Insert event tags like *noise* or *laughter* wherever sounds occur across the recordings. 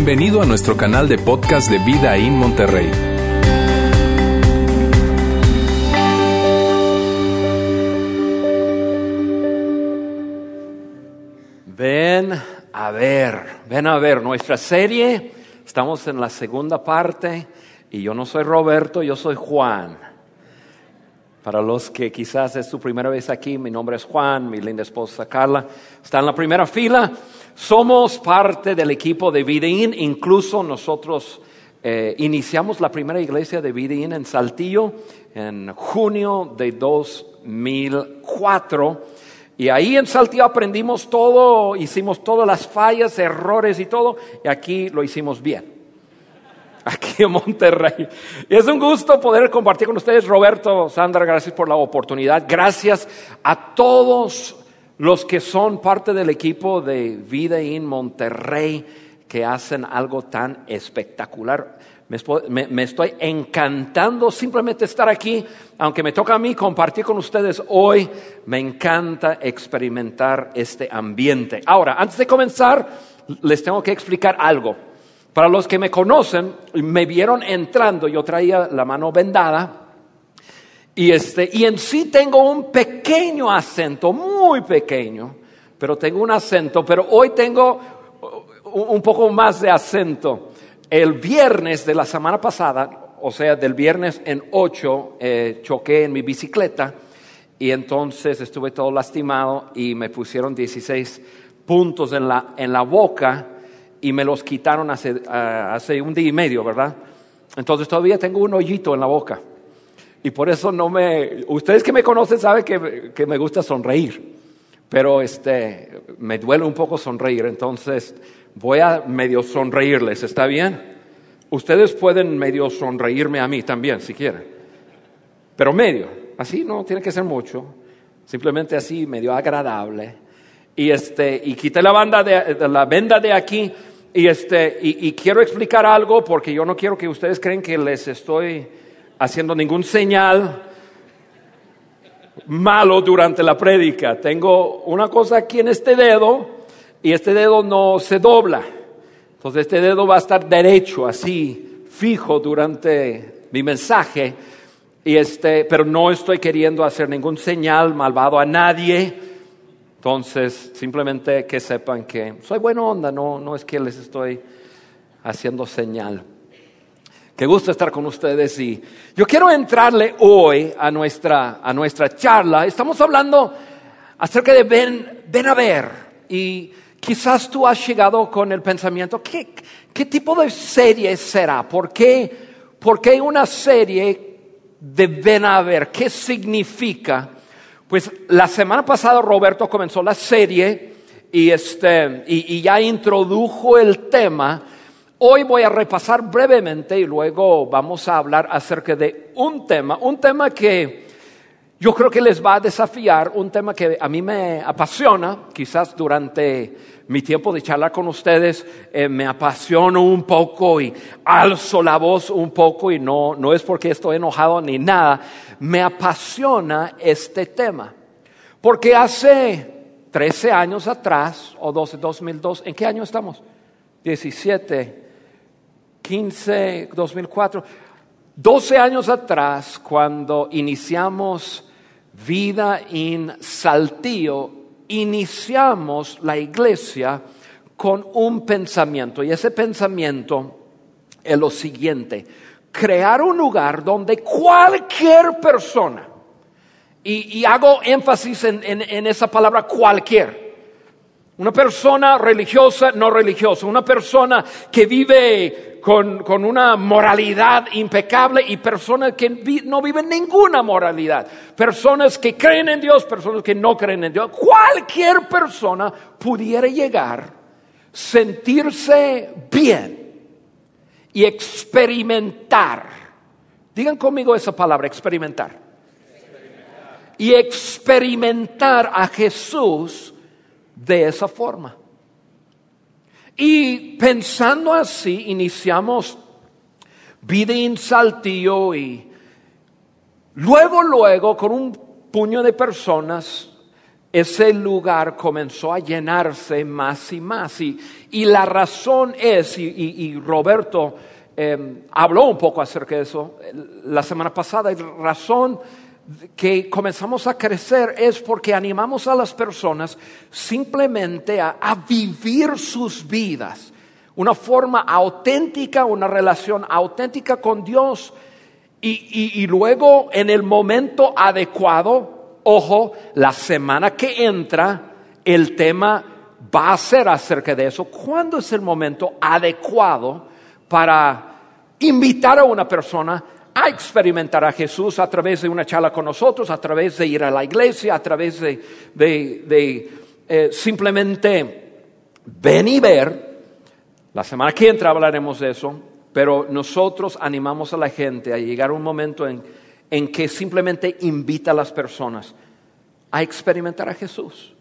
Bienvenido a nuestro canal de podcast de Vida en Monterrey. Ven a ver, ven a ver nuestra serie. Estamos en la segunda parte y yo no soy Roberto, yo soy Juan. Para los que quizás es su primera vez aquí, mi nombre es Juan, mi linda esposa Carla está en la primera fila. Somos parte del equipo de Videín, incluso nosotros eh, iniciamos la primera iglesia de Videín en Saltillo en junio de 2004. Y ahí en Saltillo aprendimos todo, hicimos todas las fallas, errores y todo, y aquí lo hicimos bien aquí en Monterrey. Y es un gusto poder compartir con ustedes, Roberto, Sandra, gracias por la oportunidad. Gracias a todos los que son parte del equipo de Vida in Monterrey que hacen algo tan espectacular. Me, estoy encantando simplemente estar aquí, aunque me toca a mí compartir con ustedes hoy, me encanta experimentar este ambiente. Ahora, antes de comenzar, les tengo que explicar algo. Para los que me conocen, me vieron entrando, yo traía la mano vendada, y, este, y en sí tengo un pequeño acento, muy pequeño, pero tengo un acento, pero hoy tengo un poco más de acento. El viernes de la semana pasada, o sea, del viernes en 8, eh, choqué en mi bicicleta y entonces estuve todo lastimado y me pusieron 16 puntos en la, en la boca y me los quitaron hace, ah, hace un día y medio, ¿verdad? Entonces todavía tengo un hoyito en la boca. Y por eso no me... Ustedes que me conocen saben que, que me gusta sonreír, pero este, me duele un poco sonreír, entonces voy a medio sonreírles, ¿está bien? Ustedes pueden medio sonreírme a mí también, si quieren. Pero medio, así no tiene que ser mucho, simplemente así, medio agradable. Y, este, y quité la, banda de, la venda de aquí y, este, y, y quiero explicar algo porque yo no quiero que ustedes creen que les estoy haciendo ningún señal malo durante la prédica. Tengo una cosa aquí en este dedo y este dedo no se dobla. Entonces este dedo va a estar derecho, así, fijo durante mi mensaje. Y este, pero no estoy queriendo hacer ningún señal malvado a nadie. Entonces, simplemente que sepan que soy buena onda, no, no es que les estoy haciendo señal. Qué gusto estar con ustedes y yo quiero entrarle hoy a nuestra, a nuestra charla. Estamos hablando acerca de ven, ven a ver y quizás tú has llegado con el pensamiento, ¿qué, qué tipo de serie será? ¿Por qué, ¿Por qué una serie de ven a ver? ¿Qué significa? Pues la semana pasada Roberto comenzó la serie y, este, y, y ya introdujo el tema Hoy voy a repasar brevemente y luego vamos a hablar acerca de un tema, un tema que yo creo que les va a desafiar, un tema que a mí me apasiona, quizás durante mi tiempo de charlar con ustedes eh, me apasiono un poco y alzo la voz un poco y no, no es porque estoy enojado ni nada, me apasiona este tema. Porque hace 13 años atrás, o 12, 2002, ¿en qué año estamos? 17 15, 2004, 12 años atrás, cuando iniciamos Vida en Saltillo, iniciamos la iglesia con un pensamiento. Y ese pensamiento es lo siguiente, crear un lugar donde cualquier persona, y, hago énfasis en, en esa palabra cualquier, una persona religiosa, no religiosa, una persona que vive con, una moralidad impecable y personas que no viven ninguna moralidad. Personas que creen en Dios, personas que no creen en Dios. Cualquier persona pudiera llegar, sentirse bien y experimentar. Digan conmigo esa palabra, experimentar. Y experimentar a Jesús de esa forma. Y pensando así, iniciamos vida en Saltillo y luego, luego, con un puño de personas, ese lugar comenzó a llenarse más y más. Y, y la razón es, y, y- Roberto eh, habló un poco acerca de eso eh, la semana pasada, y razón que comenzamos a crecer es porque animamos a las personas simplemente a, vivir sus vidas, una forma auténtica, una relación auténtica con Dios. Y, y- y luego en el momento adecuado, ojo, la semana que entra, el tema va a ser acerca de eso. ¿Cuándo es el momento adecuado para invitar a una persona a experimentar a Jesús a través de una charla con nosotros, a través de ir a la iglesia, a través de, de- eh, simplemente ven y ver? La semana que entra hablaremos de eso, pero nosotros animamos a la gente a llegar a un momento en, en que simplemente invita a las personas a experimentar a Jesús.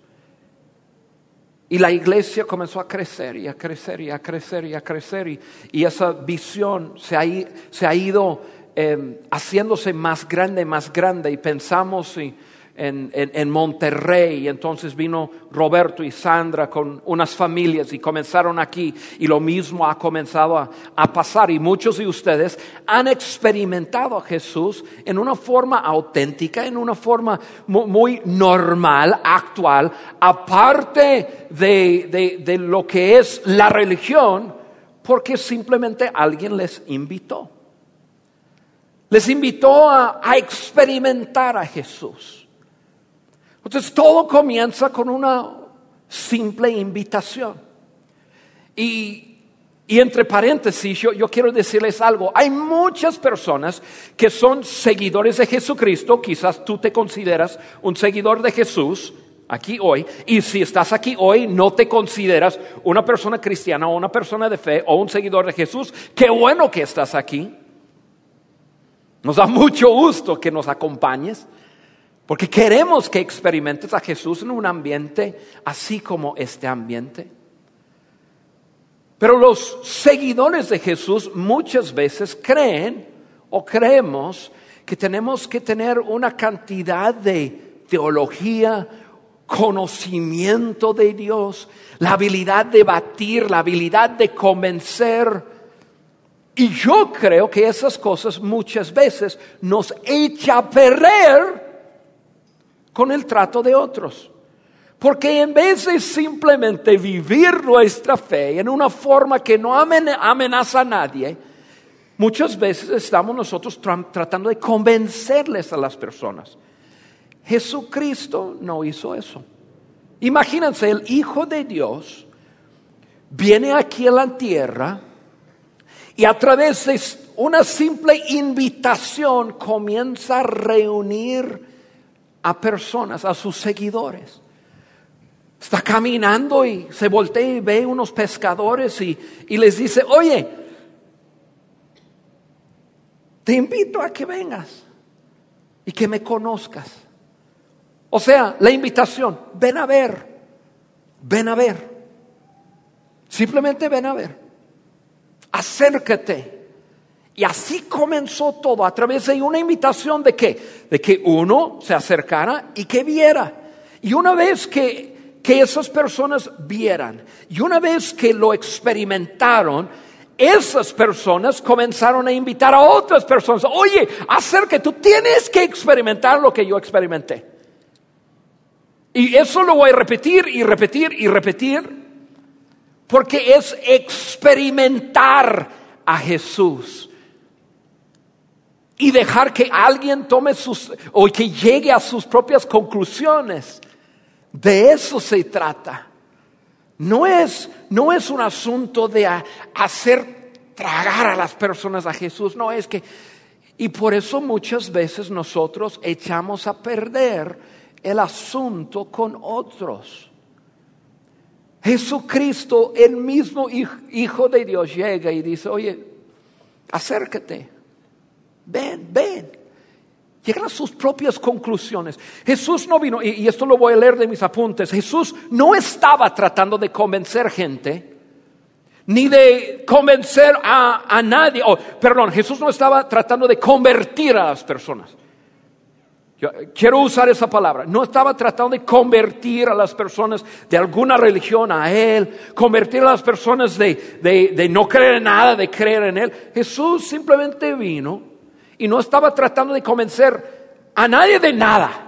Y la iglesia comenzó a crecer y a crecer y a crecer y a crecer y, y esa visión se ha ido eh, haciéndose más grande, más grande y pensamos en, en- en Monterrey y entonces vino Roberto y Sandra con unas familias y comenzaron aquí y lo mismo ha comenzado a, a pasar y muchos de ustedes han experimentado a Jesús en una forma auténtica, en una forma mu- muy normal, actual, aparte de, de- de lo que es la religión, porque simplemente alguien les invitó. Les invitó a, experimentar a Jesús. Entonces todo comienza con una simple invitación. Y, y entre paréntesis, yo, yo quiero decirles algo. Hay muchas personas que son seguidores de Jesucristo. Quizás tú te consideras un seguidor de Jesús aquí hoy. Y si estás aquí hoy, no te consideras una persona cristiana o una persona de fe o un seguidor de Jesús. Qué bueno que estás aquí. Nos da mucho gusto que nos acompañes. Porque queremos que experimentes a Jesús en un ambiente así como este ambiente. Pero los seguidores de Jesús muchas veces creen o creemos que tenemos que tener una cantidad de teología, conocimiento de Dios, la habilidad de batir, la habilidad de convencer. Y yo creo que esas cosas muchas veces nos echa a perder con el trato de otros. Porque en vez de simplemente vivir nuestra fe en una forma que no amen- amenaza a nadie, muchas veces estamos nosotros tra- tratando de convencerles a las personas. Jesucristo no hizo eso. Imagínense, el Hijo de Dios viene aquí a la tierra y a través de una simple invitación comienza a reunir a personas, a sus seguidores. Está caminando y se voltea y ve unos pescadores y, y les dice, oye, te invito a que vengas y que me conozcas. O sea, la invitación, ven a ver, ven a ver. Simplemente ven a ver. Acércate. Y así comenzó todo a través de una invitación de qué? De que uno se acercara y que viera. Y una vez que, que esas personas vieran y una vez que lo experimentaron, esas personas comenzaron a invitar a otras personas. Oye, acércate, tú tienes que experimentar lo que yo experimenté. Y eso lo voy a repetir y repetir y repetir porque es experimentar a Jesús y dejar que alguien tome sus o que llegue a sus propias conclusiones. De eso se trata. No es, no es un asunto de hacer tragar a las personas a Jesús, no es que... Y por eso muchas veces nosotros echamos a perder el asunto con otros. Jesucristo, el mismo Hij- Hijo de Dios, llega y dice, oye, acércate, ven, ven. Llegan a sus propias conclusiones. Jesús no vino, y, esto lo voy a leer de mis apuntes, Jesús no estaba tratando de convencer gente, ni de convencer a, a nadie, o perdón, Jesús no estaba tratando de convertir a las personas. Quiero usar esa palabra. No estaba tratando de convertir a las personas de alguna religión a Él, convertir a las personas de, de, no creer en nada, de creer en Él. Jesús simplemente vino y no estaba tratando de convencer a nadie de nada.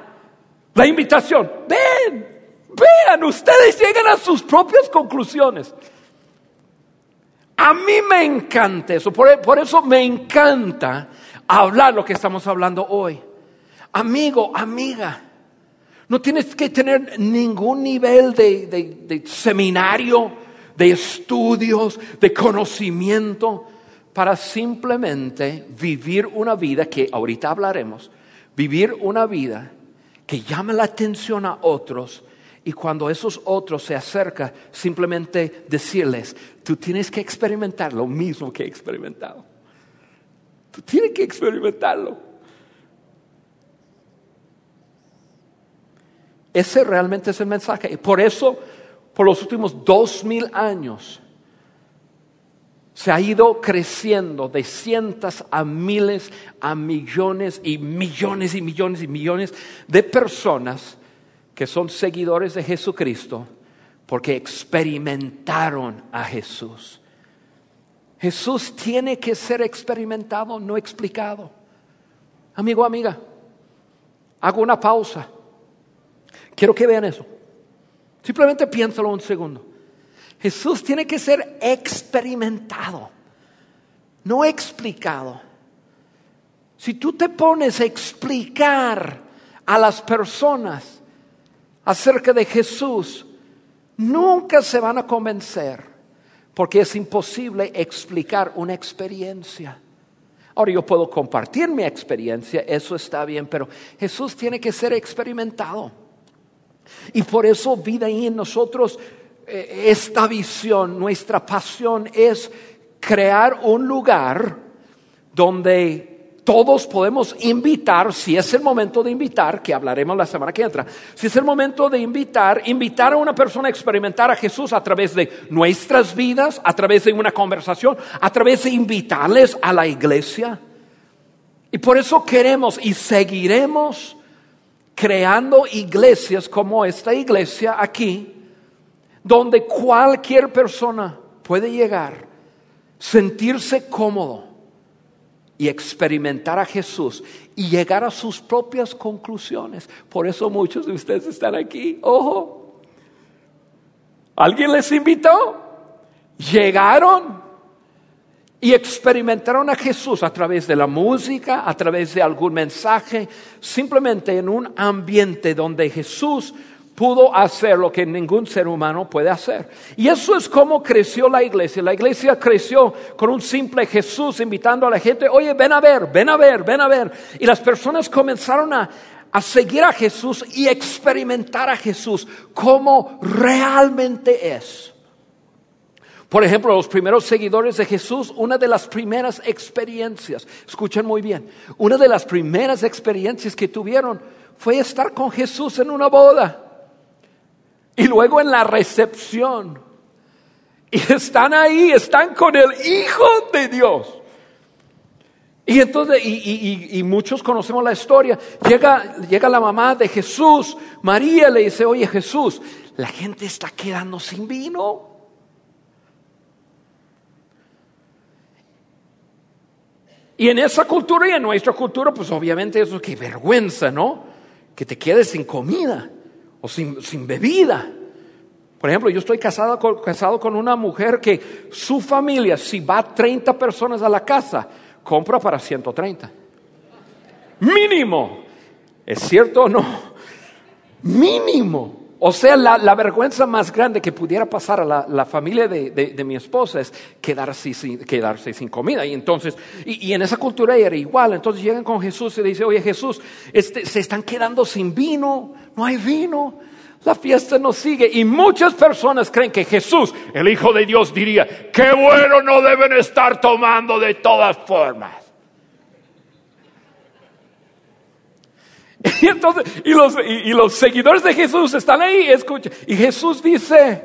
La invitación, ven, vean, ustedes llegan a sus propias conclusiones. A mí me encanta eso, por, por eso me encanta hablar lo que estamos hablando hoy. Amigo, amiga, no tienes que tener ningún nivel de, seminario, de estudios, de conocimiento para simplemente vivir una vida que ahorita hablaremos, vivir una vida que llame la atención a otros y cuando esos otros se acercan, simplemente decirles, tú tienes que experimentar lo mismo que he experimentado. Tú tienes que experimentarlo. Ese realmente es el mensaje. Y por eso, por los últimos dos mil años, se ha ido creciendo de cientos a miles, a millones y millones y millones y millones de personas que son seguidores de Jesucristo porque experimentaron a Jesús. Jesús tiene que ser experimentado, no explicado. Amigo, amiga, hago una pausa. Quiero que vean eso. Simplemente piénsalo un segundo. Jesús tiene que ser experimentado, no explicado. Si tú te pones a explicar a las personas acerca de Jesús, nunca se van a convencer, porque es imposible explicar una experiencia. Ahora yo puedo compartir mi experiencia, eso está bien, pero Jesús tiene que ser experimentado. Y por eso vida ahí en nosotros, eh, esta visión, nuestra pasión es crear un lugar donde todos podemos invitar, si es el momento de invitar, que hablaremos la semana que entra, si es el momento de invitar, invitar a una persona a experimentar a Jesús a través de nuestras vidas, a través de una conversación, a través de invitarles a la iglesia. Y por eso queremos y seguiremos creando iglesias como esta iglesia aquí, donde cualquier persona puede llegar, sentirse cómodo y experimentar a Jesús y llegar a sus propias conclusiones. Por eso muchos de ustedes están aquí. Ojo, ¿alguien les invitó? Llegaron y experimentaron a Jesús a través de la música, a través de algún mensaje, simplemente en un ambiente donde Jesús pudo hacer lo que ningún ser humano puede hacer. Y eso es como creció la iglesia. La iglesia creció con un simple Jesús invitando a la gente, oye, ven a ver, ven a ver, ven a ver. Y las personas comenzaron a, a seguir a Jesús y experimentar a Jesús como realmente es. Por ejemplo, los primeros seguidores de Jesús, una de las primeras experiencias, escuchen muy bien, una de las primeras experiencias que tuvieron fue estar con Jesús en una boda y luego en la recepción. Y están ahí, están con el Hijo de Dios. Y entonces, y, muchos conocemos la historia, llega, llega la mamá de Jesús, María le dice, oye Jesús, la gente está quedando sin vino. Y en esa cultura y en nuestra cultura, pues obviamente eso que vergüenza, ¿no? Que te quedes sin comida o sin, sin bebida. Por ejemplo, yo estoy casado con, casado con una mujer que su familia, si va 30 personas a la casa, compra para 130. Mínimo. ¿Es cierto o no? Mínimo. O sea, la, vergüenza más grande que pudiera pasar a la, familia de, mi esposa es quedarse sin, quedarse sin comida. Y entonces, y, en esa cultura era igual. Entonces llegan con Jesús y dicen, oye Jesús, este, se están quedando sin vino, no hay vino. La fiesta no sigue y muchas personas creen que Jesús, el Hijo de Dios, diría, qué bueno no deben estar tomando de todas formas. *laughs* Y entonces, y los, y, los seguidores de Jesús están ahí, escuchen. Y Jesús dice,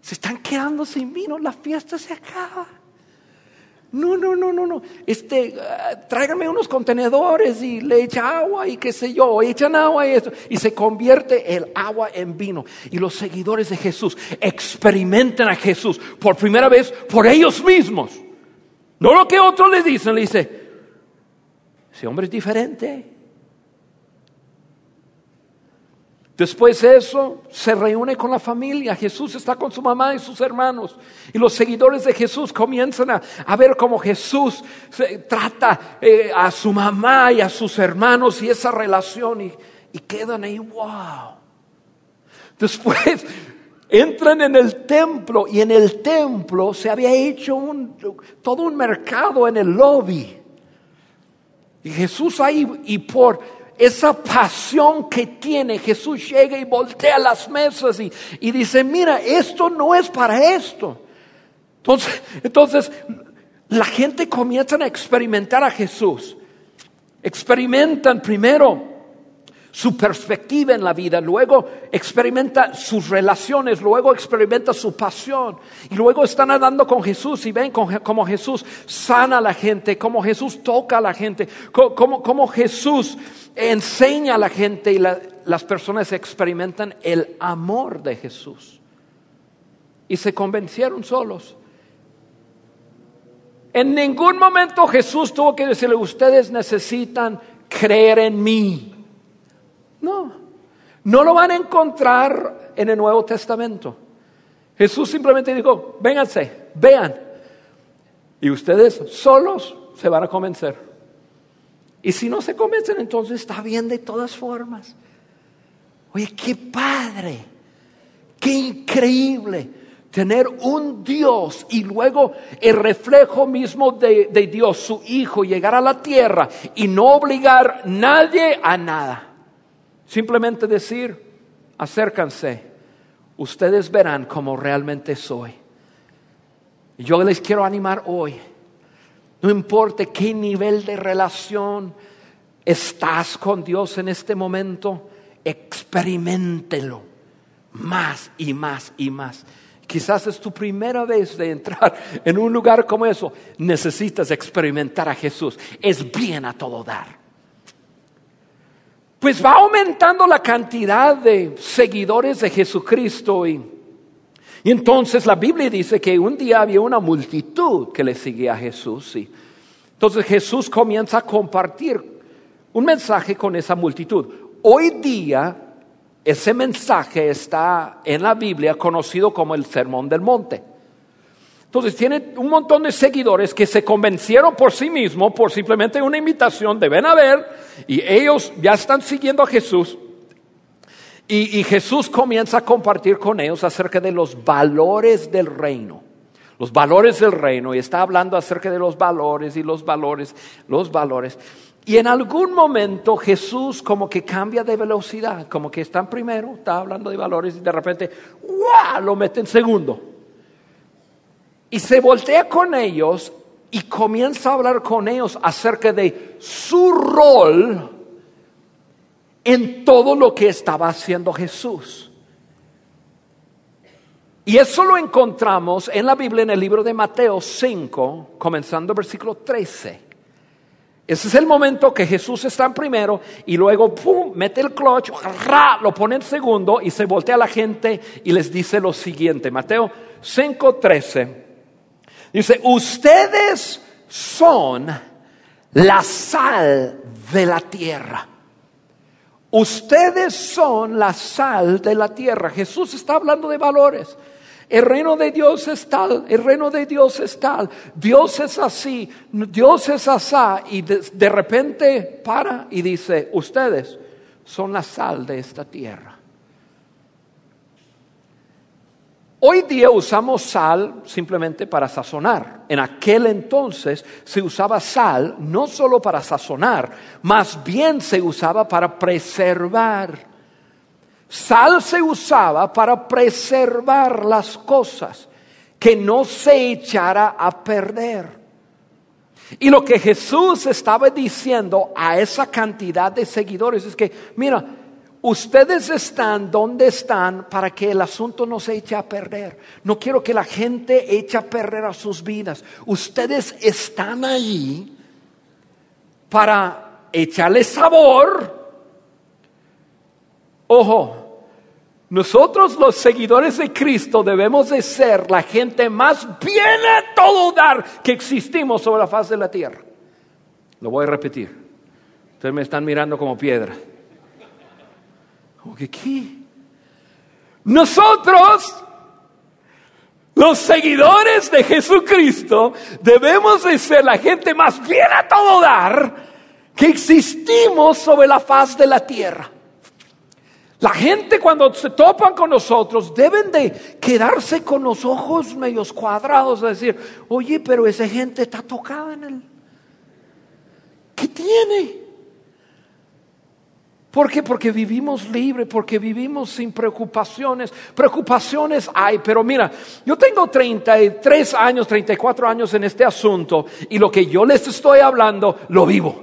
se están quedando sin vino, la fiesta se acaba. No, no, no, no, no. Este, tráiganme unos contenedores y le echa agua y qué sé yo, echan agua y esto. Y se convierte el agua en vino. Y los seguidores de Jesús experimentan a Jesús por primera vez por ellos mismos. No lo que otros les dicen, le dice, ese hombre es diferente. Después de eso, se reúne con la familia. Jesús está con su mamá y sus hermanos. Y los seguidores de Jesús comienzan a, ver cómo Jesús trata eh, a su mamá y a sus hermanos y esa relación. Y, y quedan ahí, wow. Después *laughs* entran en el templo y en el templo se había hecho un, todo un mercado en el lobby. Y Jesús ahí, y por esa pasión que tiene, Jesús llega y voltea las mesas y, dice, mira, esto no es para esto. Entonces, entonces, la gente comienza a experimentar a Jesús. Experimentan primero su perspectiva en la vida, luego experimenta sus relaciones, luego experimenta su pasión y luego están andando con Jesús y ven cómo Jesús sana a la gente, cómo Jesús toca a la gente, cómo, Jesús enseña a la gente y las personas experimentan el amor de Jesús. Y se convencieron solos. En ningún momento Jesús tuvo que decirle, ustedes necesitan creer en mí. No, no lo van a encontrar en el Nuevo Testamento. Jesús simplemente dijo, vénganse, vean. Y ustedes solos se van a convencer. Y si no se convencen, entonces está bien de todas formas. Oye, qué padre, qué increíble tener un Dios y luego el reflejo mismo de, de Dios, su Hijo, llegar a la tierra y no obligar nadie a nada. Simplemente decir, acércanse, ustedes verán cómo realmente soy. Yo les quiero animar hoy, no importa qué nivel de relación estás con Dios en este momento, experimentelo más y más y más. Quizás es tu primera vez de entrar en un lugar como eso. Necesitas experimentar a Jesús. Es bien a todo dar pues va aumentando la cantidad de seguidores de Jesucristo y, entonces la Biblia dice que un día había una multitud que le seguía a Jesús y entonces Jesús comienza a compartir un mensaje con esa multitud. Hoy día ese mensaje está en la Biblia conocido como el Sermón del Monte. Entonces tiene un montón de seguidores que se convencieron por sí mismos, por simplemente una invitación de ven a ver, y ellos ya están siguiendo a Jesús. Y, y Jesús comienza a compartir con ellos acerca de los valores del reino. Los valores del reino, y está hablando acerca de los valores y los valores, los valores. Y en algún momento Jesús como que cambia de velocidad, como que está en primero, está hablando de valores y de repente, ¡guau! lo mete en segundo. Y se voltea con ellos y comienza a hablar con ellos acerca de su rol en todo lo que estaba haciendo Jesús. Y eso lo encontramos en la Biblia en el libro de Mateo 5, comenzando versículo 13. Ese es el momento que Jesús está en primero y luego pum, mete el clutch, lo pone en segundo y se voltea a la gente y les dice lo siguiente. Mateo 5, 13. Dice, ustedes son la sal de la tierra. Ustedes son la sal de la tierra. Jesús está hablando de valores. El reino de Dios es tal, el reino de Dios es tal, Dios es así, Dios es asá, y de, de repente para y dice, ustedes son la sal de esta tierra. Hoy día usamos sal simplemente para sazonar. En aquel entonces se usaba sal no solo para sazonar, más bien se usaba para preservar. Sal se usaba para preservar las cosas, que no se echara a perder. Y lo que Jesús estaba diciendo a esa cantidad de seguidores es que, mira, ustedes están donde están para que el asunto no se eche a perder. No quiero que la gente eche a perder a sus vidas. Ustedes están allí para echarle sabor. Ojo, nosotros los seguidores de Cristo debemos de ser la gente más bien a todo dar que existimos sobre la faz de la tierra. Lo voy a repetir. Ustedes me están mirando como piedra. ¿Qué? Nosotros, los seguidores de Jesucristo, debemos de ser la gente más bien a todo dar que existimos sobre la faz de la tierra. La gente cuando se topan con nosotros deben de quedarse con los ojos medios cuadrados, de decir, oye, pero esa gente está tocada en el... ¿Qué tiene? ¿Por qué? Porque vivimos libre, porque vivimos sin preocupaciones. Preocupaciones hay, pero mira, yo tengo 33 años, 34 años en este asunto y lo que yo les estoy hablando lo vivo.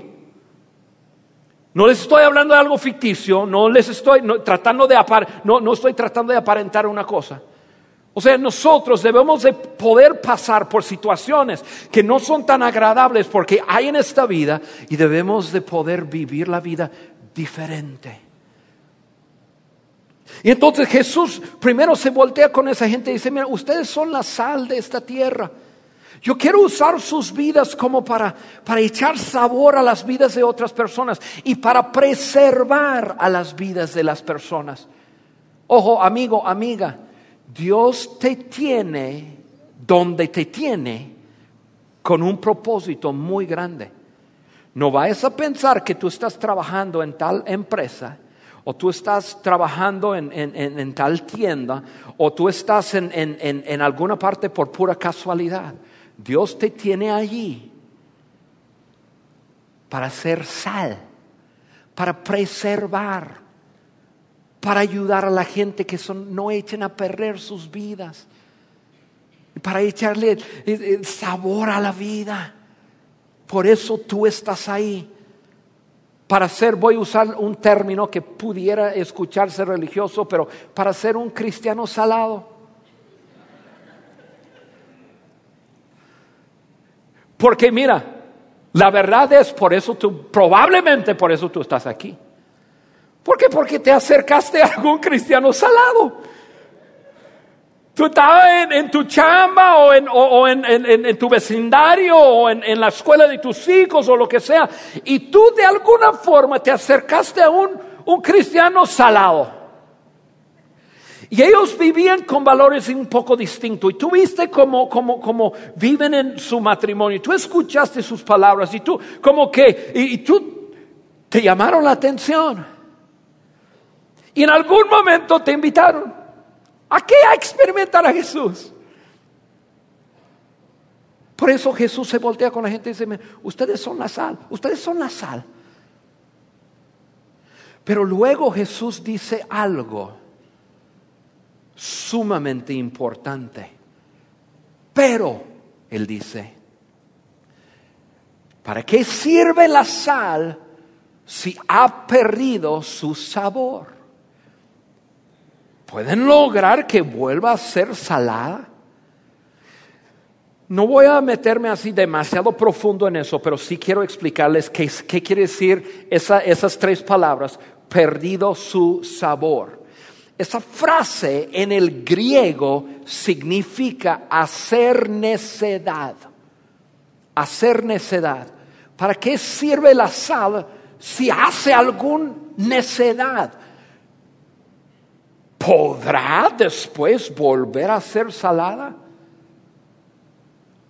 No les estoy hablando de algo ficticio, no les estoy tratando de no, no estoy tratando de aparentar una cosa. O sea, nosotros debemos de poder pasar por situaciones que no son tan agradables porque hay en esta vida y debemos de poder vivir la vida diferente. Y entonces Jesús primero se voltea con esa gente y dice, mira, ustedes son la sal de esta tierra. Yo quiero usar sus vidas como para, para echar sabor a las vidas de otras personas y para preservar a las vidas de las personas. Ojo, amigo, amiga, Dios te tiene donde te tiene con un propósito muy grande. No vayas a pensar que tú estás trabajando en tal empresa o tú estás trabajando en, tal tienda o tú estás en, alguna parte por pura casualidad. Dios te tiene allí para ser sal, para preservar, para ayudar a la gente que no echen a perder sus vidas, para echarle eh, eh, sabor a la vida. Por eso tú estás ahí. Para ser, voy a usar un término que pudiera escucharse religioso, pero para ser un cristiano salado. Porque mira, la verdad es por eso tú, probablemente por eso tú estás aquí. ¿Por qué? Porque te acercaste a algún cristiano salado. Tú estabas en, tu chamba o, en, tu vecindario o en, la escuela de tus hijos o lo que sea. Y tú de alguna forma te acercaste a un, cristiano salado. Y ellos vivían con valores un poco distintos. Y tú viste cómo, viven en su matrimonio. Tú escuchaste sus palabras y tú como que, y tú te llamaron la atención. Y en algún momento te invitaron. ¿A qué? A experimentar a Jesús. Por eso Jesús se voltea con la gente y dice, ustedes son la sal, ustedes son la sal. Pero luego Jesús dice algo sumamente importante. Pero, Él dice, ¿para qué sirve la sal si ha perdido su sabor? Pueden lograr que vuelva a ser salada. No voy a meterme así demasiado profundo en eso, pero sí quiero explicarles qué, quiere decir esas tres palabras, perdido su sabor. Esa frase en el griego significa hacer necedad. Hacer necedad. ¿Para qué sirve la sal si hace algún necedad? ¿Podrá después volver a ser salada?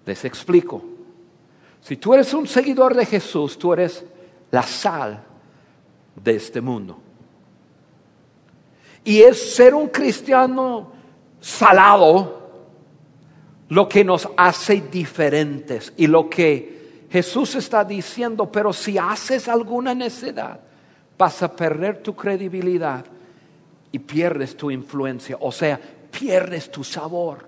Les explico. Si tú eres un seguidor de Jesús, tú eres la sal de este mundo. Y es ser un cristiano salado lo que nos hace diferentes y lo que Jesús está diciendo, pero si haces alguna necedad, vas a perder tu credibilidad y pierdes tu influencia, o sea, pierdes tu sabor.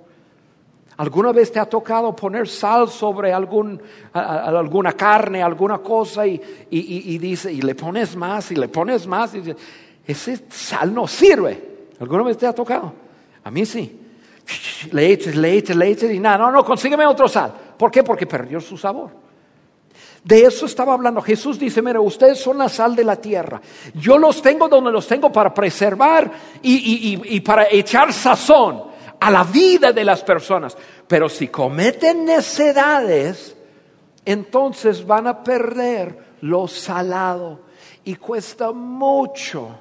¿Alguna vez te ha tocado poner sal sobre algún, alguna carne, alguna cosa y, y, dice, y le pones más y le pones más? Y ese sal no sirve. ¿Alguna vez te ha tocado? A mí sí. Le eches, le eches, le eches y nada. No, no, consígueme otro sal. ¿Por qué? Porque perdió su sabor. De eso estaba hablando. Jesús dice, mira, ustedes son la sal de la tierra. Yo los tengo donde los tengo para preservar y, y para echar sazón a la vida de las personas. Pero si cometen necedades, entonces van a perder lo salado. Y cuesta mucho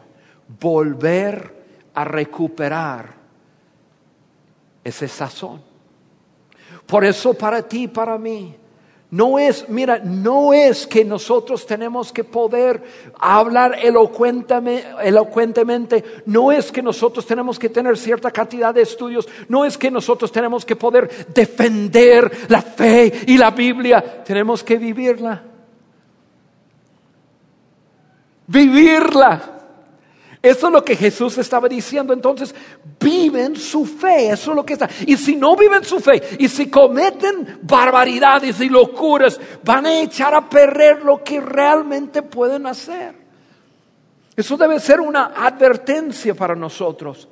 volver a recuperar ese sazón. Por eso para ti y para mí, no es, mira, no es que nosotros tenemos que poder hablar elocuentemente, no es que nosotros tenemos que tener cierta cantidad de estudios, no es que nosotros tenemos que poder defender la fe y la Biblia, tenemos que vivirla. Vivirla. Eso es lo que Jesús estaba diciendo. Entonces, viven su fe. Eso es lo que está. Y si no viven su fe, y si cometen barbaridades y locuras, van a echar a perder lo que realmente pueden hacer. Eso debe ser una advertencia para nosotros.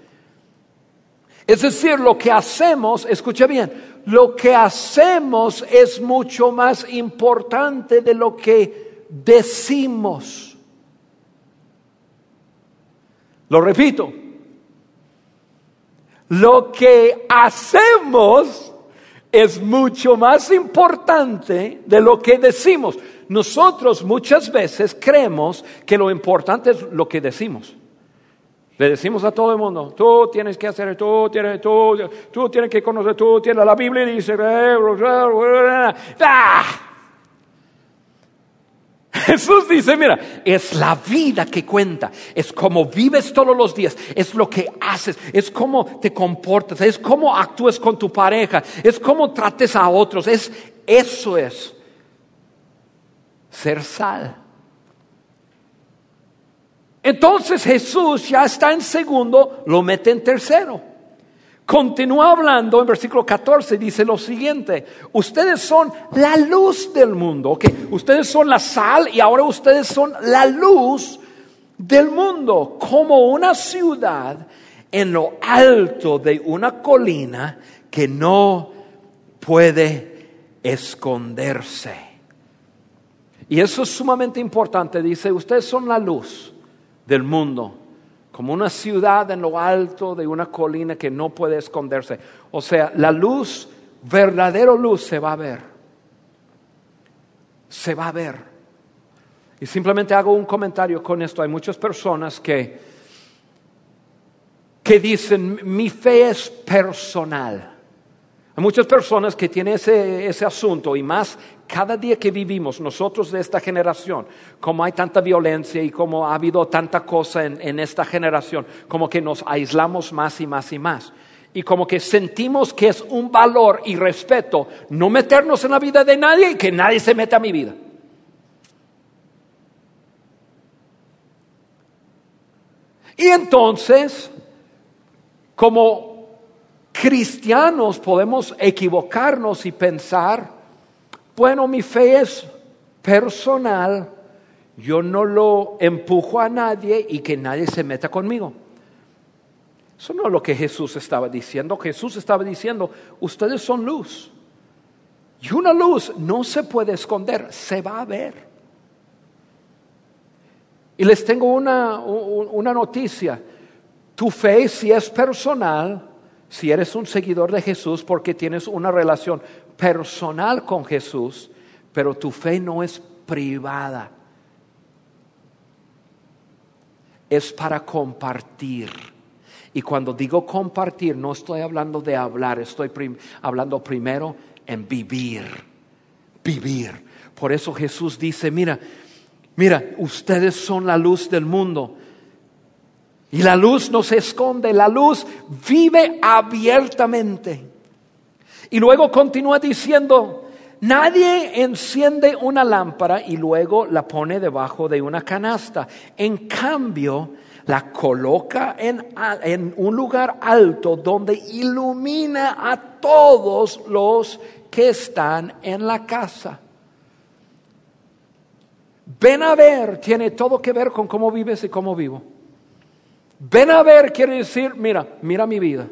Es decir, lo que hacemos, escucha bien, lo que hacemos es mucho más importante de lo que decimos. Lo repito, lo que hacemos es mucho más importante de lo que decimos. Nosotros muchas veces creemos que lo importante es lo que decimos. Le decimos a todo el mundo, tú tienes que hacer, tú tienes, tú, tú tienes que conocer, tú tienes la Biblia dice. Jesús dice, mira, es la vida que cuenta, es como vives todos los días, es lo que haces, es cómo te comportas, es cómo actúas con tu pareja, es cómo trates a otros, es eso es ser sal. Entonces Jesús ya está en segundo, lo mete en tercero. Continúa hablando en versículo 14, dice lo siguiente, ustedes son la luz del mundo, ok, ustedes son la sal y ahora ustedes son la luz del mundo, como una ciudad en lo alto de una colina que no puede esconderse. Y eso es sumamente importante, dice, ustedes son la luz del mundo como una ciudad en lo alto de una colina que no puede esconderse. O sea, la luz, verdadero luz, se va a ver. Se va a ver. Y simplemente hago un comentario con esto. Hay muchas personas que, que dicen, mi fe es personal. Hay muchas personas que tienen ese, ese asunto y más cada día que vivimos nosotros de esta generación, como hay tanta violencia y como ha habido tanta cosa en, en esta generación, como que nos aislamos más y más y más. Y como que sentimos que es un valor y respeto no meternos en la vida de nadie y que nadie se meta a mi vida. Y entonces, como cristianos podemos equivocarnos y pensar, bueno, mi fe es personal, yo no lo empujo a nadie y que nadie se meta conmigo. Eso no es lo que Jesús estaba diciendo. Jesús estaba diciendo, ustedes son luz. Y una luz no se puede esconder, se va a ver. Y les tengo una, una noticia. Tu fe, si es personal, si eres un seguidor de Jesús porque tienes una relación personal con Jesús, pero tu fe no es privada. Es para compartir. Y cuando digo compartir, no estoy hablando de hablar, estoy hablando primero en vivir. Vivir. Por eso Jesús dice, mira, mira, ustedes son la luz del mundo. Y la luz no se esconde, la luz vive abiertamente. Y luego continúa diciendo, nadie enciende una lámpara y luego la pone debajo de una canasta. En cambio, la coloca en, un lugar alto donde ilumina a todos los que están en la casa. Ven a ver, tiene todo que ver con cómo vives y cómo vivo. Ven a ver quiere decir, mira, mira mi vida.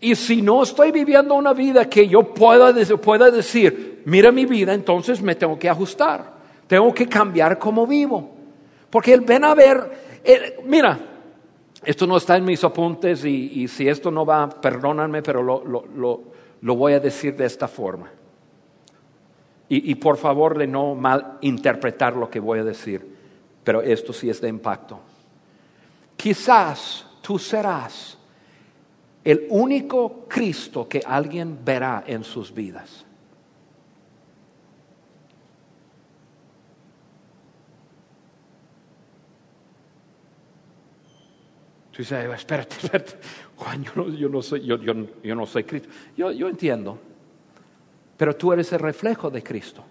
Y si no estoy viviendo una vida que yo pueda, pueda decir, mira mi vida, entonces me tengo que ajustar. Tengo que cambiar cómo vivo. Porque el ven a ver, mira, esto no está en mis apuntes y, si esto no va, perdóname, pero lo, voy a decir de esta forma. Y, y, por favor de no mal interpretar lo que voy a decir, pero esto sí es de impacto. Quizás tú serás el único Cristo que alguien verá en sus vidas. Tú dices, espérate, *laughs* espérate, Juan, yo no, soy, yo, no soy Cristo. Yo, yo entiendo, pero tú eres el reflejo de Cristo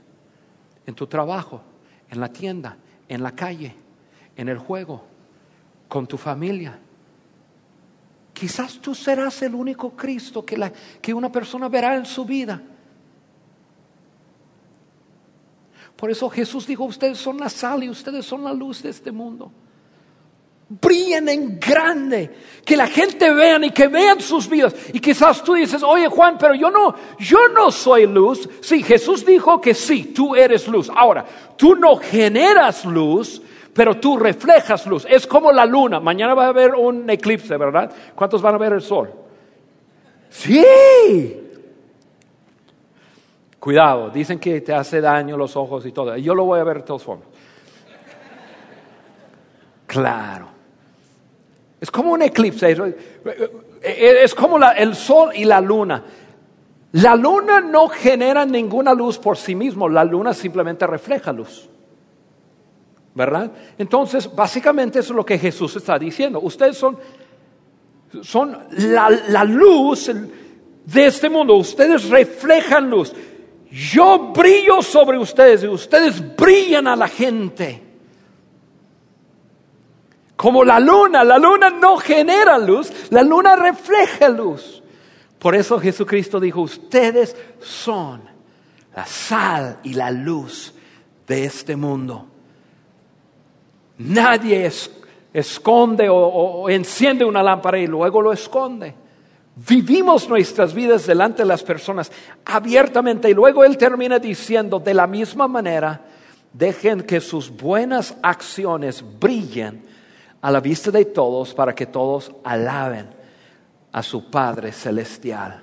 en tu trabajo, en la tienda, en la calle, en el juego, con tu familia Quizás tú serás el único Cristo que, la, que una persona verá en su vida. Por eso Jesús dijo, ustedes son la sal y ustedes son la luz de este mundo. Brillen en grande, que la gente vean y que vean sus vidas. Y quizás tú dices, oye Juan, pero yo no, yo no soy luz. Sí, Jesús dijo que sí, tú eres luz. Ahora, tú no generas luz, pero tú reflejas luz. Es como la luna. Mañana va a haber un eclipse, ¿verdad? ¿Cuántos van a ver el sol? Sí. Cuidado, dicen que te hace daño los ojos y todo. Yo lo voy a ver de todas formas. Claro. Es como un eclipse. Es como el sol y la luna. La luna no genera ninguna luz por sí mismo. La luna simplemente refleja luz. ¿Verdad? Entonces, básicamente eso es lo que Jesús está diciendo. Ustedes son, son la, la luz de este mundo, ustedes reflejan luz. Yo brillo sobre ustedes y ustedes brillan a la gente. Como la luna, la luna no genera luz, la luna refleja luz. Por eso Jesucristo dijo, ustedes son la sal y la luz de este mundo. Nadie esconde o, enciende una lámpara y luego lo esconde. Vivimos nuestras vidas delante de las personas abiertamente y luego Él termina diciendo, de la misma manera, dejen que sus buenas acciones brillen a la vista de todos para que todos alaben a su Padre Celestial.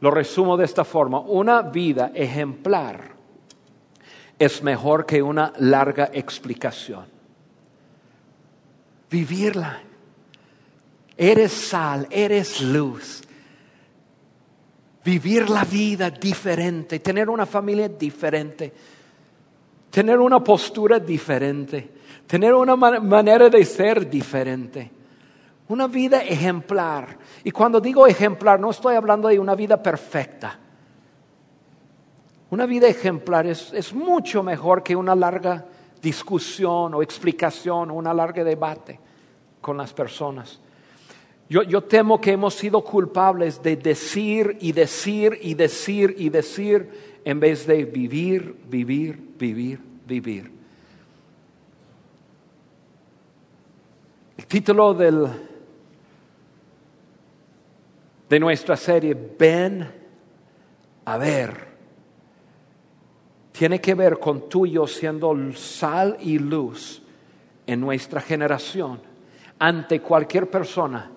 Lo resumo de esta forma, una vida ejemplar es mejor que una larga explicación. Vivirla. Eres sal, eres luz. Vivir la vida diferente, tener una familia diferente, tener una postura diferente, tener una manera de ser diferente. Una vida ejemplar. Y cuando digo ejemplar, no estoy hablando de una vida perfecta. Una vida ejemplar es, mucho mejor que una larga discusión o explicación o una larga debate con las personas. Yo, yo, temo que hemos sido culpables de decir y decir y decir y decir en vez de vivir, vivir, vivir, vivir. El título del, de nuestra serie, Ven a ver tiene que ver con tú y yo siendo sal y luz en nuestra generación ante cualquier persona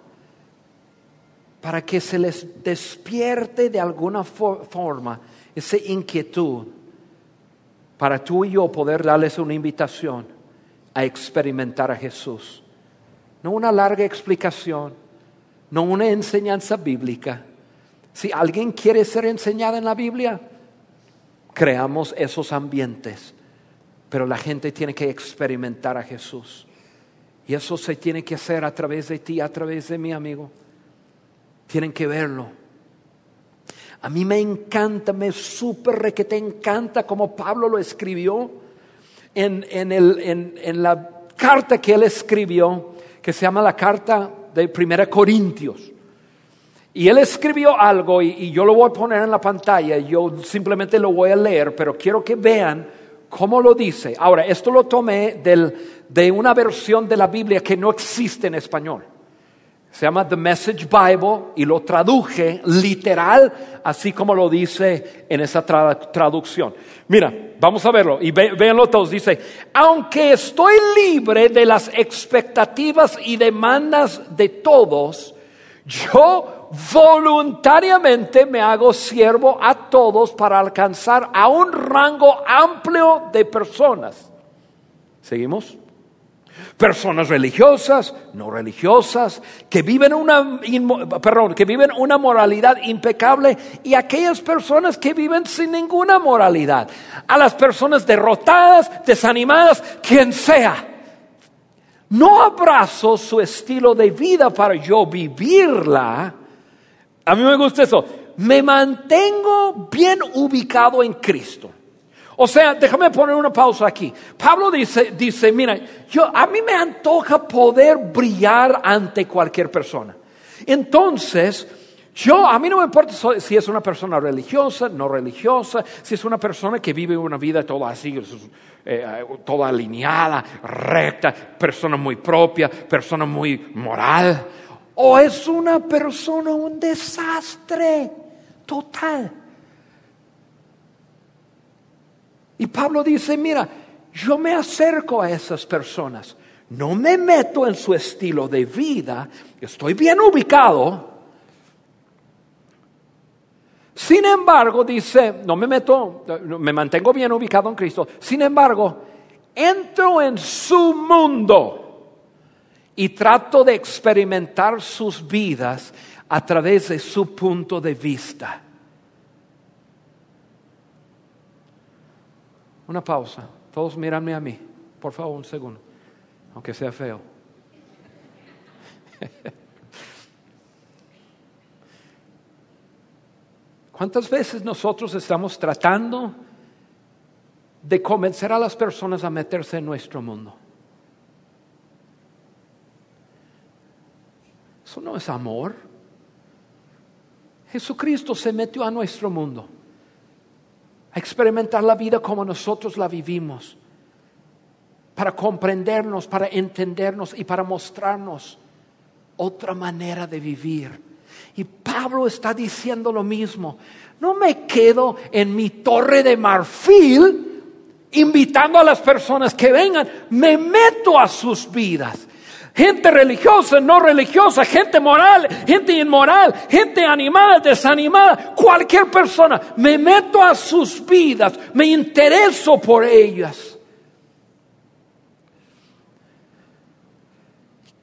para que se les despierte de alguna forma esa inquietud para tú y yo poder darles una invitación a experimentar a Jesús. No una larga explicación, no una enseñanza bíblica. Si alguien quiere ser enseñada en la Biblia, creamos esos ambientes, pero la gente tiene que experimentar a Jesús. Y eso se tiene que hacer a través de ti, a través de mi amigo. Tienen que verlo. A mí me encanta, me súper que te encanta como Pablo lo escribió en, en, la carta que él escribió, que se llama la carta de Primera Corintios. Y él escribió algo y, yo lo voy a poner en la pantalla, yo simplemente lo voy a leer, pero quiero que vean ¿Cómo lo dice? Ahora, esto lo tomé del, de una versión de la Biblia que no existe en español. Se llama The Message Bible y lo traduje literal, así como lo dice en esa traducción. Mira, vamos a verlo y véanlo todos. Dice, aunque estoy libre de las expectativas y demandas de todos, yo voluntariamente me hago siervo a todos para alcanzar a un rango amplio de personas. ¿Seguimos? Personas religiosas, no religiosas, que viven una, perdón, que viven una moralidad impecable y aquellas personas que viven sin ninguna moralidad. A las personas derrotadas, desanimadas, quien sea. No abrazo su estilo de vida para yo vivirla. A mí me gusta eso. Me mantengo bien ubicado en Cristo. O sea, déjame poner una pausa aquí. Pablo dice, dice, mira, yo, a mí me antoja poder brillar ante cualquier persona. Entonces, yo, a mí no me importa si es una persona religiosa, no religiosa, si es una persona que vive una vida toda así, eh, toda alineada, recta, persona muy propia, persona muy moral, o es una persona un desastre total. Y Pablo dice, mira, yo me acerco a esas personas, no me meto en su estilo de vida, estoy bien ubicado. Sin embargo, dice, no me meto, me mantengo bien ubicado en Cristo. Sin embargo, entro en su mundo y trato de experimentar sus vidas a través de su punto de vista. Una pausa. Todos míranme a mí. Por favor, un segundo. Aunque sea feo. *laughs* ¿Cuántas veces nosotros estamos tratando de convencer a las personas a meterse en nuestro mundo? Eso no es amor. Jesucristo se metió a nuestro mundo a experimentar la vida como nosotros la vivimos, para comprendernos, para entendernos y para mostrarnos otra manera de vivir. Y Pablo está diciendo lo mismo. No me quedo en mi torre de marfil invitando a las personas que vengan, me meto a sus vidas gente religiosa, no religiosa, gente moral, gente inmoral, gente animada, desanimada, cualquier persona. Me meto a sus vidas, me intereso por ellas.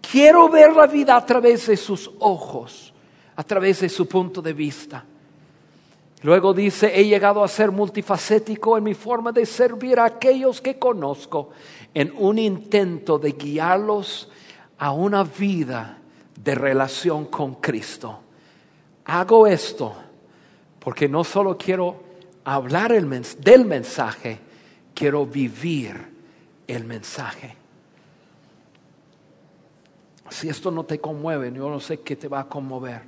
Quiero ver la vida a través de sus ojos, a través de su punto de vista. Luego dice, he llegado a ser multifacético en mi forma de servir a aquellos que conozco en un intento de guiarlos a una vida de relación con Cristo. Hago esto porque no solo quiero hablar del mensaje, quiero vivir el mensaje. Si esto no te conmueve, yo no sé qué te va a conmover.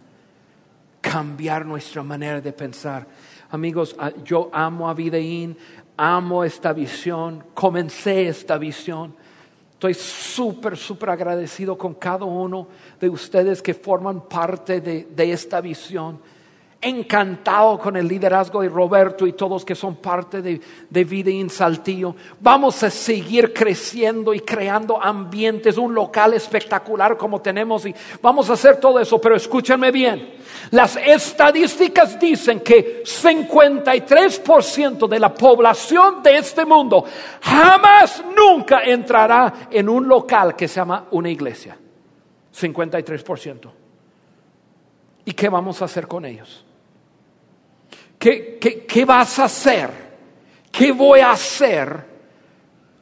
Cambiar nuestra manera de pensar. Amigos, ah, yo amo a Videín, amo esta visión, comencé esta visión Estoy súper, súper agradecido con cada uno de ustedes que forman parte de, esta visión. Encantado con el liderazgo de Roberto y todos que son parte de, Vida en Saltillo. Vamos a seguir creciendo y creando ambientes, un local espectacular como tenemos y vamos a hacer todo eso, pero escúchenme bien. Las estadísticas dicen que 53% de la población de este mundo jamás, nunca entrará en un local que se llama una iglesia. 53%. ¿Y qué vamos a hacer con ellos? ¿Qué, qué vas a hacer? ¿Qué voy a hacer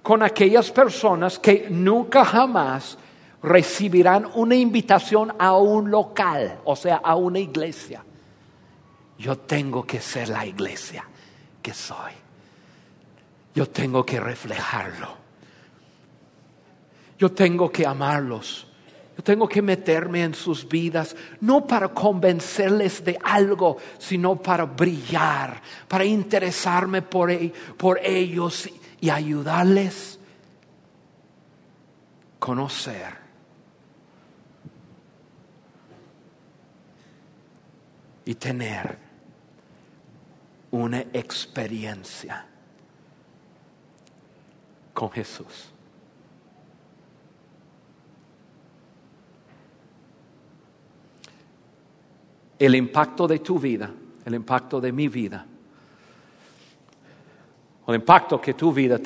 con aquellas personas que nunca jamás recibirán una invitación a un local, o sea, a una iglesia. Yo tengo que ser la iglesia que soy. Yo tengo que reflejarlo. Yo tengo que amarlos. Yo tengo que meterme en sus vidas, no para convencerles de algo, sino para brillar, para interesarme por, e-, por ellos y ayudarles a conocer y tener una experiencia con Jesús. El impacto de tu vida, el impacto de mi vida, el impacto que tu vida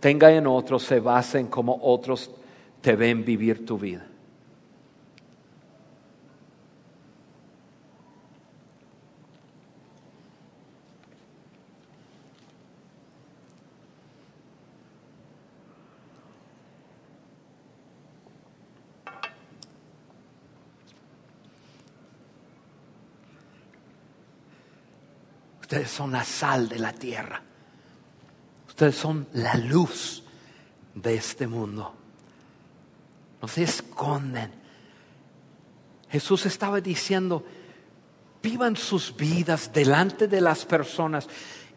tenga en otros se basa en cómo otros te ven vivir tu vida. Ustedes son la sal de la tierra. Ustedes son la luz de este mundo. No se esconden. Jesús estaba diciendo, vivan sus vidas delante de las personas.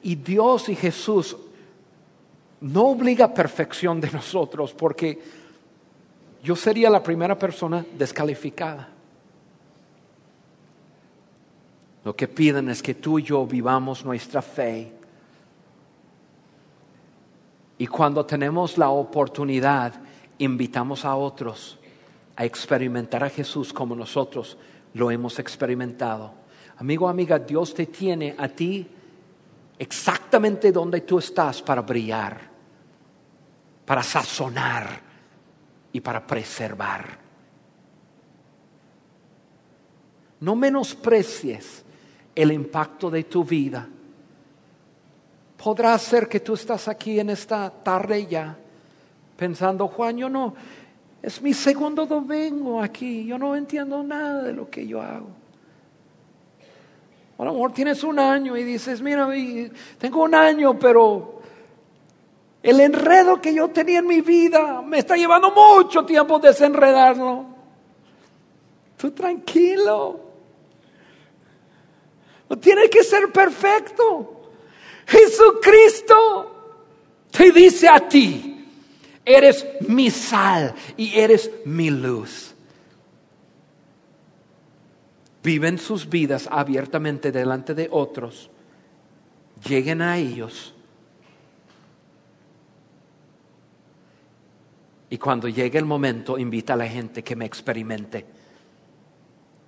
Y Dios y Jesús no obliga perfección de nosotros porque yo sería la primera persona descalificada. Lo que piden es que tú y yo vivamos nuestra fe. Y cuando tenemos la oportunidad, invitamos a otros a experimentar a Jesús como nosotros lo hemos experimentado. Amigo, amiga, Dios te tiene a ti exactamente donde tú estás para brillar, para sazonar y para preservar. No menosprecies el impacto de tu vida. Podrá ser que tú estás aquí en esta tarde ya pensando, Juan, yo no, es mi segundo domingo aquí, yo no entiendo nada de lo que yo hago. A lo mejor tienes un año y dices, mira, tengo un año, pero el enredo que yo tenía en mi vida me está llevando mucho tiempo desenredarlo. Tú tranquilo. No tiene que ser perfecto. Jesucristo te dice a ti, eres mi sal y eres mi luz. Viven sus vidas abiertamente delante de otros. Lleguen a ellos. Y cuando llegue el momento, invita a la gente que me experimente.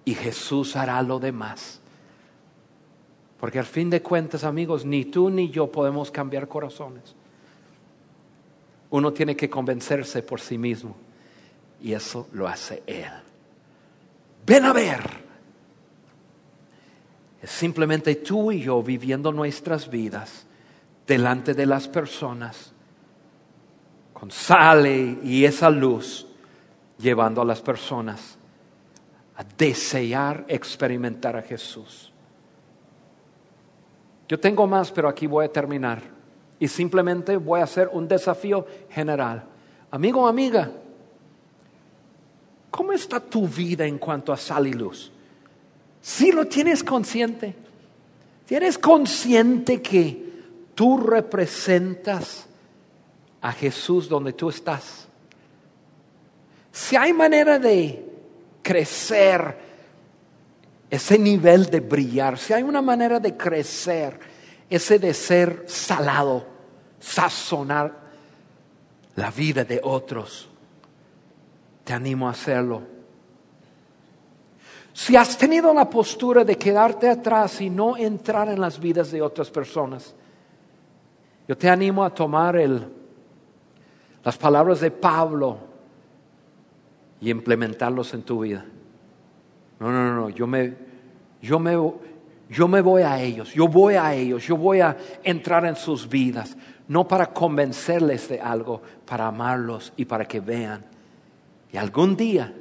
Y Jesús hará lo demás. Porque al fin de cuentas, amigos, ni tú ni yo podemos cambiar corazones. Uno tiene que convencerse por sí mismo. Y eso lo hace Él. Ven a ver. Es simplemente tú y yo viviendo nuestras vidas delante de las personas, con sale y esa luz, llevando a las personas a desear experimentar a Jesús. Yo tengo más, pero aquí voy a terminar. Y simplemente voy a hacer un desafío general. Amigo o amiga, ¿cómo está tu vida en cuanto a sal y luz? Si lo tienes consciente, tienes consciente que tú representas a Jesús donde tú estás. Si hay manera de crecer ese nivel de brillar, si hay una manera de crecer, ese de ser salado, sazonar la vida de otros, te animo a hacerlo. Si has tenido la postura de quedarte atrás y no entrar en las vidas de otras personas, yo te animo a tomar el, las palabras de Pablo y implementarlos en tu vida. No, no, no, yo me, yo me, yo me voy a ellos, yo voy a ellos, yo voy a entrar en sus vidas, no para convencerles de algo, para amarlos y para que vean. Y algún día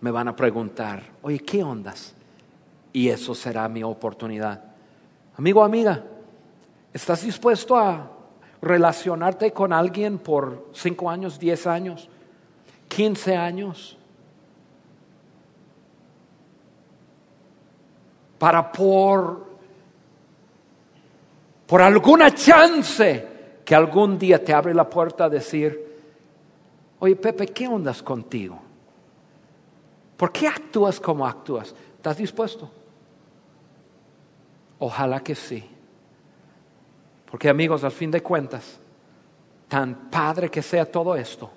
me van a preguntar, oye, ¿qué ondas? Y eso será mi oportunidad. Amigo, amiga, ¿estás dispuesto a relacionarte con alguien por cinco años, diez años, quince años? Para por por alguna chance que algún día te abre la puerta a decir, oye Pepe, ¿qué ondas contigo? ¿Por qué actúas como actúas? ¿Estás dispuesto? Ojalá que sí. Porque amigos, al fin de cuentas, tan padre que sea todo esto,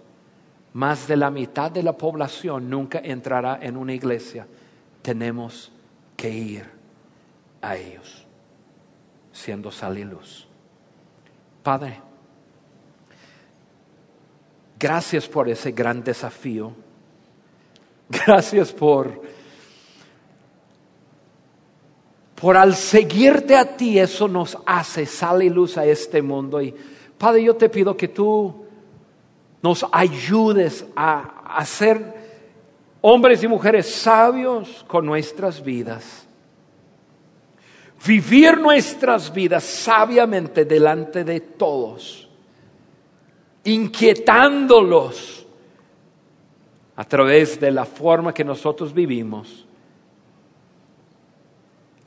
más de la mitad de la población nunca entrará en una iglesia. Tenemos que ir a ellos, siendo sal y luz. Padre, gracias por ese gran desafío. *laughs* Gracias por por al seguirte a ti, eso nos hace sal y luz a este mundo. Y Padre, yo te pido que tú nos ayudes a, ser hombres y mujeres sabios con nuestras vidas. Vivir nuestras vidas sabiamente delante de todos, inquietándolos a través de la forma que nosotros vivimos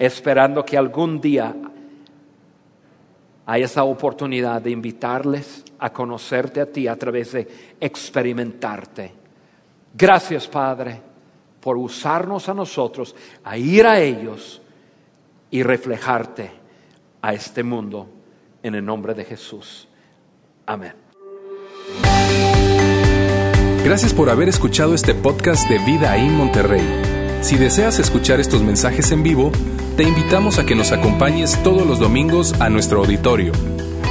esperando que algún día haya esa oportunidad de invitarles a conocerte a ti a través de experimentarte. Gracias, Padre, por usarnos a nosotros, a ir a ellos y reflejarte a este mundo en el nombre de Jesús. Amén. Gracias por haber escuchado este podcast de Vida en Monterrey. Si deseas escuchar estos mensajes en vivo, te invitamos a que nos acompañes todos los domingos a nuestro auditorio.